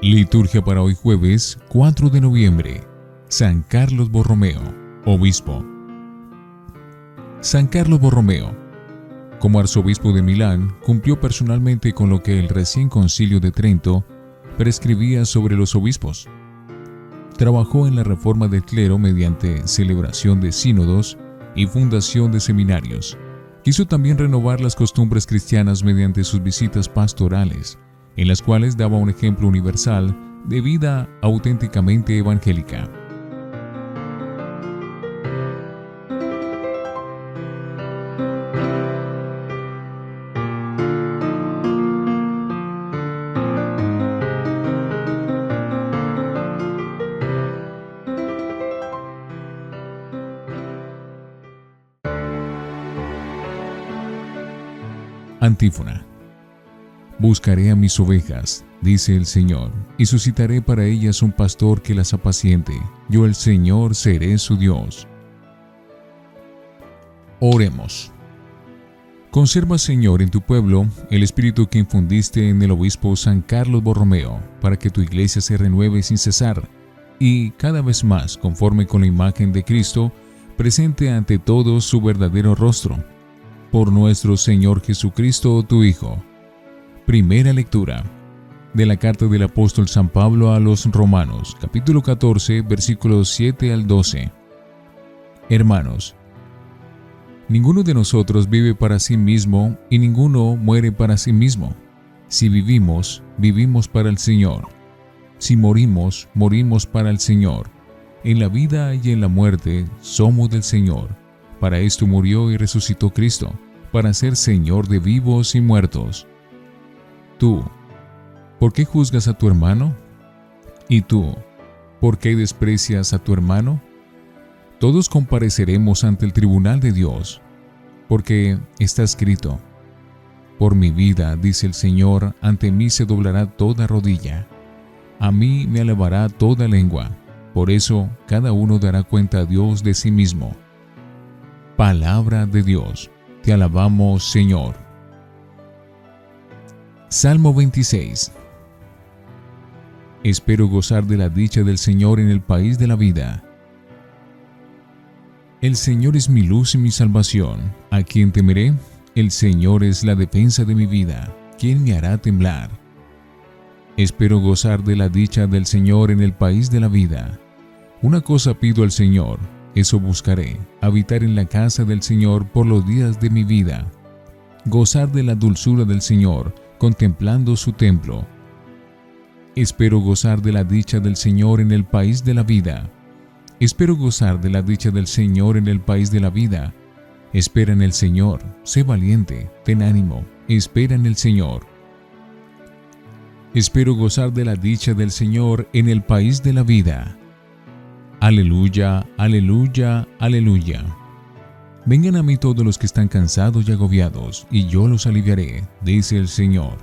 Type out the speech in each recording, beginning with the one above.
Liturgia para hoy jueves 4 de noviembre. San Carlos Borromeo, obispo. San Carlos Borromeo, como arzobispo de Milán, cumplió personalmente con lo que el recién concilio de Trento prescribía sobre los obispos. Trabajó en la reforma del clero mediante celebración de sínodos y fundación de seminarios. Quiso también renovar las costumbres cristianas mediante sus visitas pastorales en las cuales daba un ejemplo universal de vida auténticamente evangélica. Antífona Buscaré a mis ovejas, dice el Señor, y suscitaré para ellas un pastor que las apaciente. Yo el Señor seré su Dios. Oremos. Conserva, Señor, en tu pueblo el espíritu que infundiste en el obispo San Carlos Borromeo, para que tu iglesia se renueve sin cesar y, cada vez más, conforme con la imagen de Cristo, presente ante todos su verdadero rostro. Por nuestro Señor Jesucristo, tu Hijo Primera lectura de la carta del apóstol San Pablo a los Romanos, capítulo 14, versículos 7 al 12. Hermanos, ninguno de nosotros vive para sí mismo y ninguno muere para sí mismo. Si vivimos, vivimos para el Señor. Si morimos, morimos para el Señor. En la vida y en la muerte somos del Señor. Para esto murió y resucitó Cristo, para ser Señor de vivos y muertos. Tú, ¿por qué juzgas a tu hermano? ¿Y tú, por qué desprecias a tu hermano? Todos compareceremos ante el tribunal de Dios, porque está escrito, por mi vida, dice el Señor, ante mí se doblará toda rodilla, a mí me alabará toda lengua, por eso cada uno dará cuenta a Dios de sí mismo. Palabra de Dios, te alabamos Señor. Salmo 26 Espero gozar de la dicha del Señor en el país de la vida. El Señor es mi luz y mi salvación. ¿A quién temeré? El Señor es la defensa de mi vida. ¿Quién me hará temblar? Espero gozar de la dicha del Señor en el país de la vida. Una cosa pido al Señor, eso buscaré, habitar en la casa del Señor por los días de mi vida. Gozar de la dulzura del Señor, contemplando su templo. Espero gozar de la dicha del Señor en el país de la vida. Espero gozar de la dicha del Señor en el país de la vida. Espera en el Señor, sé valiente, ten ánimo, espera en el Señor. Espero gozar de la dicha del Señor en el país de la vida. Aleluya, aleluya, aleluya. Vengan a mí todos los que están cansados y agobiados, y yo los aliviaré, dice el Señor.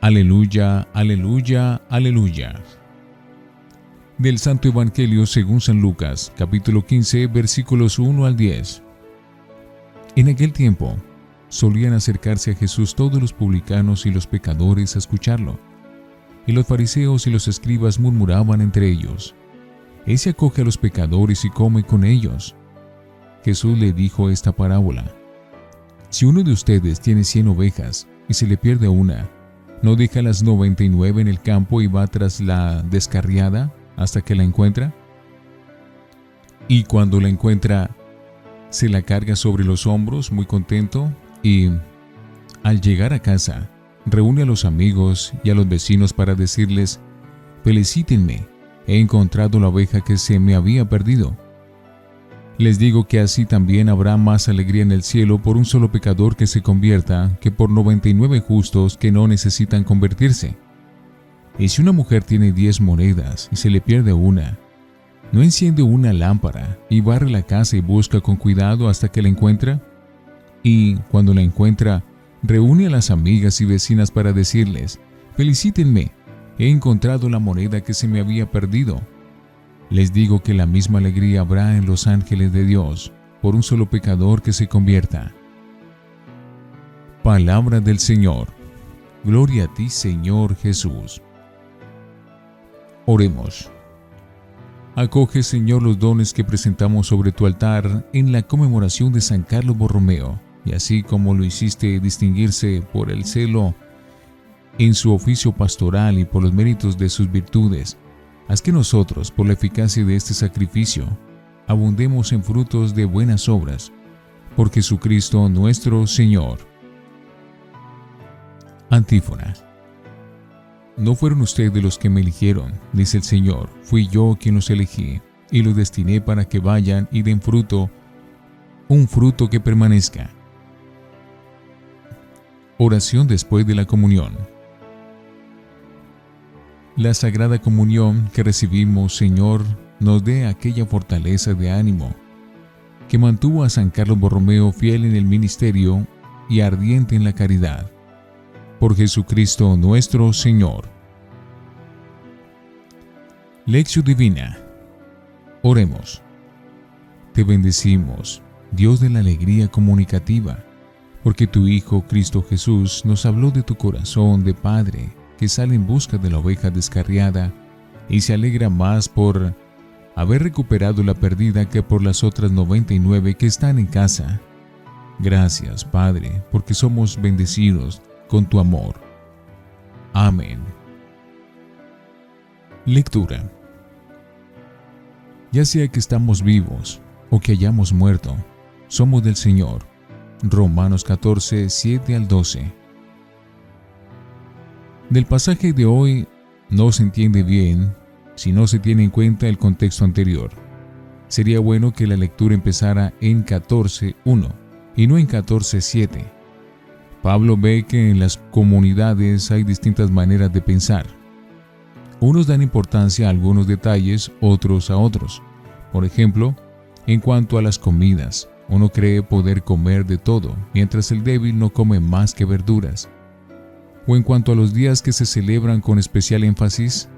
Aleluya, aleluya, aleluya. Del Santo Evangelio según San Lucas, capítulo 15, versículos 1 al 10. En aquel tiempo, solían acercarse a Jesús todos los publicanos y los pecadores a escucharlo. Y los fariseos y los escribas murmuraban entre ellos, Ese acoge a los pecadores y come con ellos. Jesús le dijo esta parábola. Si uno de ustedes tiene cien ovejas y se le pierde una, ¿no deja las noventa y nueve en el campo y va tras la descarriada hasta que la encuentra? Y cuando la encuentra, se la carga sobre los hombros muy contento y, al llegar a casa, reúne a los amigos y a los vecinos para decirles, felicítenme, he encontrado la oveja que se me había perdido. Les digo que así también habrá más alegría en el cielo por un solo pecador que se convierta que por 99 justos que no necesitan convertirse. Y si una mujer tiene 10 monedas y se le pierde una, ¿no enciende una lámpara y barre la casa y busca con cuidado hasta que la encuentra? Y cuando la encuentra, reúne a las amigas y vecinas para decirles, felicítenme, he encontrado la moneda que se me había perdido. Les digo que la misma alegría habrá en los ángeles de Dios por un solo pecador que se convierta. Palabra del Señor. Gloria a ti, Señor Jesús. Oremos. Acoge, Señor, los dones que presentamos sobre tu altar en la conmemoración de San Carlos Borromeo, y así como lo hiciste distinguirse por el celo en su oficio pastoral y por los méritos de sus virtudes, haz que nosotros, por la eficacia de este sacrificio, abundemos en frutos de buenas obras, por Jesucristo nuestro Señor. Antífona. No fueron ustedes los que me eligieron, dice el Señor, fui yo quien los elegí, y los destiné para que vayan y den fruto, un fruto que permanezca. Oración después de la comunión. La Sagrada Comunión que recibimos, Señor, nos dé aquella fortaleza de ánimo que mantuvo a San Carlos Borromeo fiel en el ministerio y ardiente en la caridad. Por Jesucristo nuestro Señor. Lección Divina. Oremos. Te bendecimos, Dios de la alegría comunicativa, porque tu Hijo Cristo Jesús nos habló de tu corazón de Padre que sale en busca de la oveja descarriada y se alegra más por haber recuperado la perdida que por las otras 99 que están en casa. Gracias, Padre, porque somos bendecidos con tu amor. Amén. Lectura. Ya sea que estamos vivos o que hayamos muerto, somos del Señor. Romanos 14, 7 al 12. Del pasaje de hoy no se entiende bien si no se tiene en cuenta el contexto anterior. Sería bueno que la lectura empezara en 14.1 y no en 14.7. Pablo ve que en las comunidades hay distintas maneras de pensar. Unos dan importancia a algunos detalles, otros a otros. Por ejemplo, en cuanto a las comidas, uno cree poder comer de todo, mientras el débil no come más que verduras o en cuanto a los días que se celebran con especial énfasis,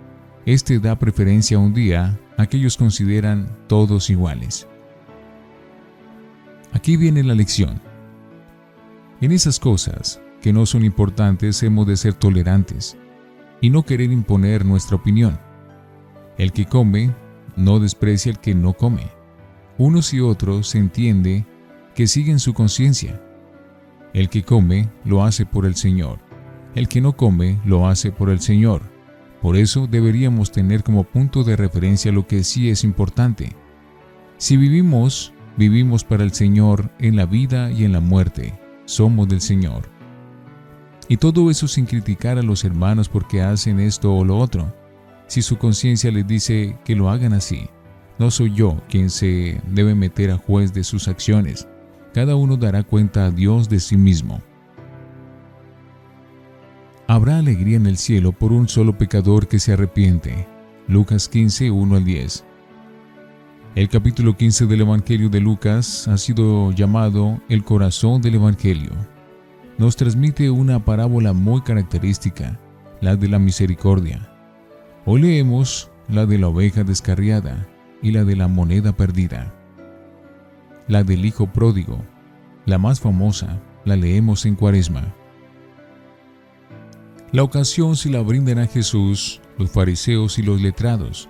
este da preferencia a un día a que ellos consideran todos iguales. Aquí viene la lección. En esas cosas que no son importantes hemos de ser tolerantes y no querer imponer nuestra opinión. El que come no desprecia al que no come. Unos y otros se entiende que siguen su conciencia. El que come lo hace por el Señor el que no come lo hace por el Señor. Por eso deberíamos tener como punto de referencia lo que sí es importante. Si vivimos, vivimos para el Señor en la vida y en la muerte. Somos del Señor. Y todo eso sin criticar a los hermanos porque hacen esto o lo otro. Si su conciencia les dice que lo hagan así, no soy yo quien se debe meter a juez de sus acciones. Cada uno dará cuenta a Dios de sí mismo. Habrá alegría en el cielo por un solo pecador que se arrepiente. Lucas 15, 1 al 10. El capítulo 15 del Evangelio de Lucas ha sido llamado el corazón del Evangelio. Nos transmite una parábola muy característica, la de la misericordia. Hoy leemos la de la oveja descarriada y la de la moneda perdida. La del hijo pródigo, la más famosa, la leemos en cuaresma. La ocasión se la brindan a Jesús los fariseos y los letrados,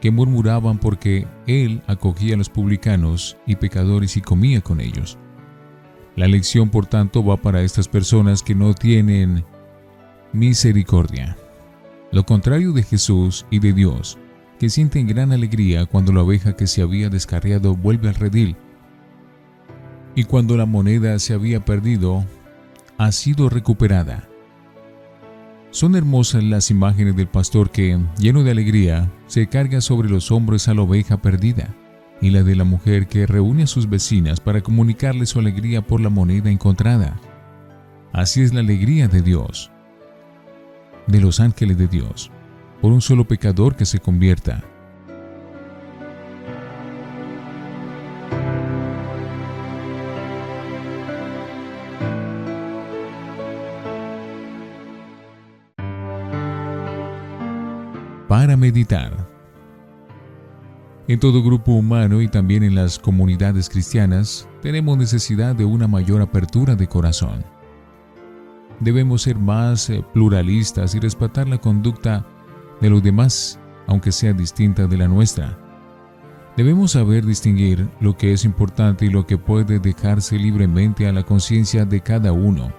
que murmuraban porque él acogía a los publicanos y pecadores y comía con ellos. La lección, por tanto, va para estas personas que no tienen misericordia. Lo contrario de Jesús y de Dios, que sienten gran alegría cuando la oveja que se había descarriado vuelve al redil, y cuando la moneda se había perdido, ha sido recuperada. Son hermosas las imágenes del pastor que, lleno de alegría, se carga sobre los hombros a la oveja perdida, y la de la mujer que reúne a sus vecinas para comunicarle su alegría por la moneda encontrada. Así es la alegría de Dios, de los ángeles de Dios, por un solo pecador que se convierta para meditar. En todo grupo humano y también en las comunidades cristianas tenemos necesidad de una mayor apertura de corazón. Debemos ser más eh, pluralistas y respetar la conducta de los demás, aunque sea distinta de la nuestra. Debemos saber distinguir lo que es importante y lo que puede dejarse libremente a la conciencia de cada uno.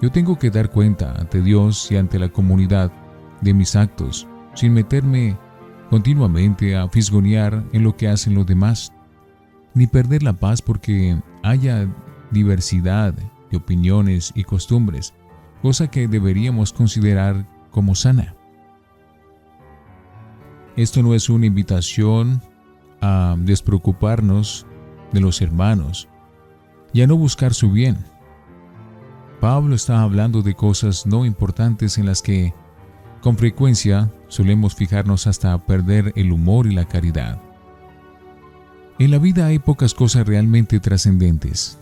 Yo tengo que dar cuenta ante Dios y ante la comunidad de mis actos, sin meterme continuamente a fisgonear en lo que hacen los demás, ni perder la paz porque haya diversidad de opiniones y costumbres, cosa que deberíamos considerar como sana. Esto no es una invitación a despreocuparnos de los hermanos y a no buscar su bien. Pablo está hablando de cosas no importantes en las que con frecuencia solemos fijarnos hasta perder el humor y la caridad. En la vida hay pocas cosas realmente trascendentes.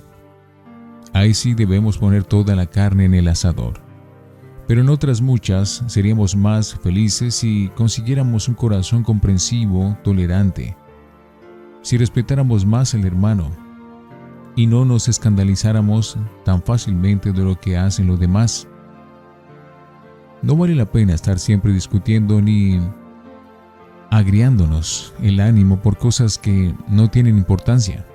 Ahí sí debemos poner toda la carne en el asador. Pero en otras muchas seríamos más felices si consiguiéramos un corazón comprensivo, tolerante, si respetáramos más al hermano y no nos escandalizáramos tan fácilmente de lo que hacen los demás. No vale la pena estar siempre discutiendo ni agriándonos el ánimo por cosas que no tienen importancia.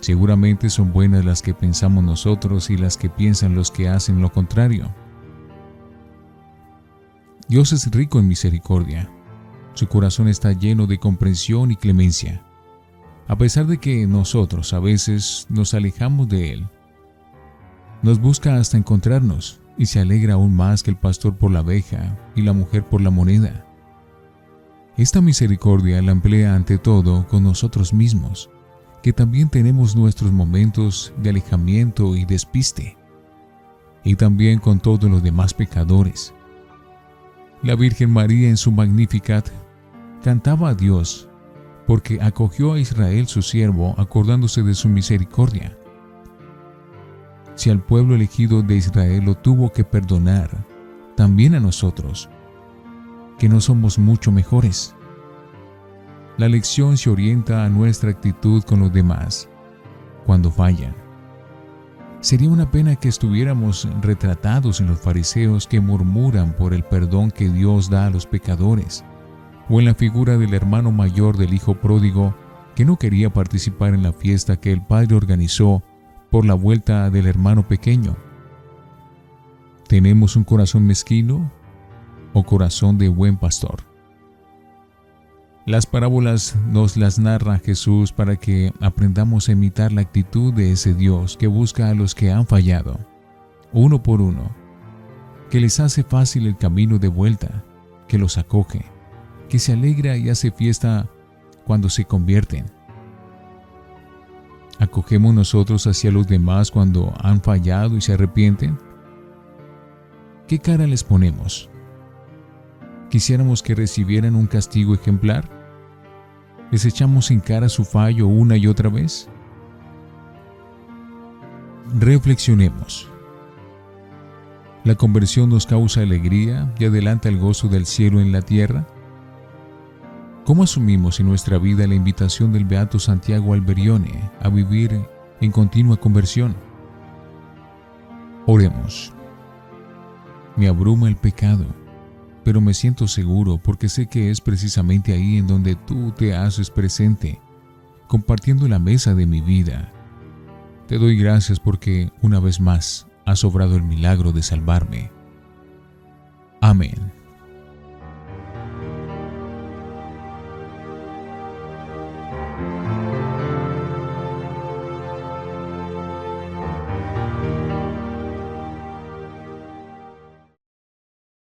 Seguramente son buenas las que pensamos nosotros y las que piensan los que hacen lo contrario. Dios es rico en misericordia. Su corazón está lleno de comprensión y clemencia. A pesar de que nosotros a veces nos alejamos de Él, nos busca hasta encontrarnos y se alegra aún más que el pastor por la abeja y la mujer por la moneda. Esta misericordia la emplea ante todo con nosotros mismos, que también tenemos nuestros momentos de alejamiento y despiste, y también con todos los demás pecadores. La Virgen María en su Magnificat cantaba a Dios porque acogió a Israel su siervo acordándose de su misericordia si al pueblo elegido de Israel lo tuvo que perdonar, también a nosotros, que no somos mucho mejores. La lección se orienta a nuestra actitud con los demás cuando fallan. Sería una pena que estuviéramos retratados en los fariseos que murmuran por el perdón que Dios da a los pecadores, o en la figura del hermano mayor del hijo pródigo que no quería participar en la fiesta que el padre organizó por la vuelta del hermano pequeño. ¿Tenemos un corazón mezquino o corazón de buen pastor? Las parábolas nos las narra Jesús para que aprendamos a imitar la actitud de ese Dios que busca a los que han fallado, uno por uno, que les hace fácil el camino de vuelta, que los acoge, que se alegra y hace fiesta cuando se convierten ¿Acogemos nosotros hacia los demás cuando han fallado y se arrepienten? ¿Qué cara les ponemos? ¿Quisiéramos que recibieran un castigo ejemplar? ¿Les echamos en cara su fallo una y otra vez? Reflexionemos. ¿La conversión nos causa alegría y adelanta el gozo del cielo en la tierra? ¿Cómo asumimos en nuestra vida la invitación del Beato Santiago Alberione a vivir en continua conversión? Oremos. Me abruma el pecado, pero me siento seguro porque sé que es precisamente ahí en donde tú te haces presente, compartiendo la mesa de mi vida. Te doy gracias porque una vez más has obrado el milagro de salvarme. Amén.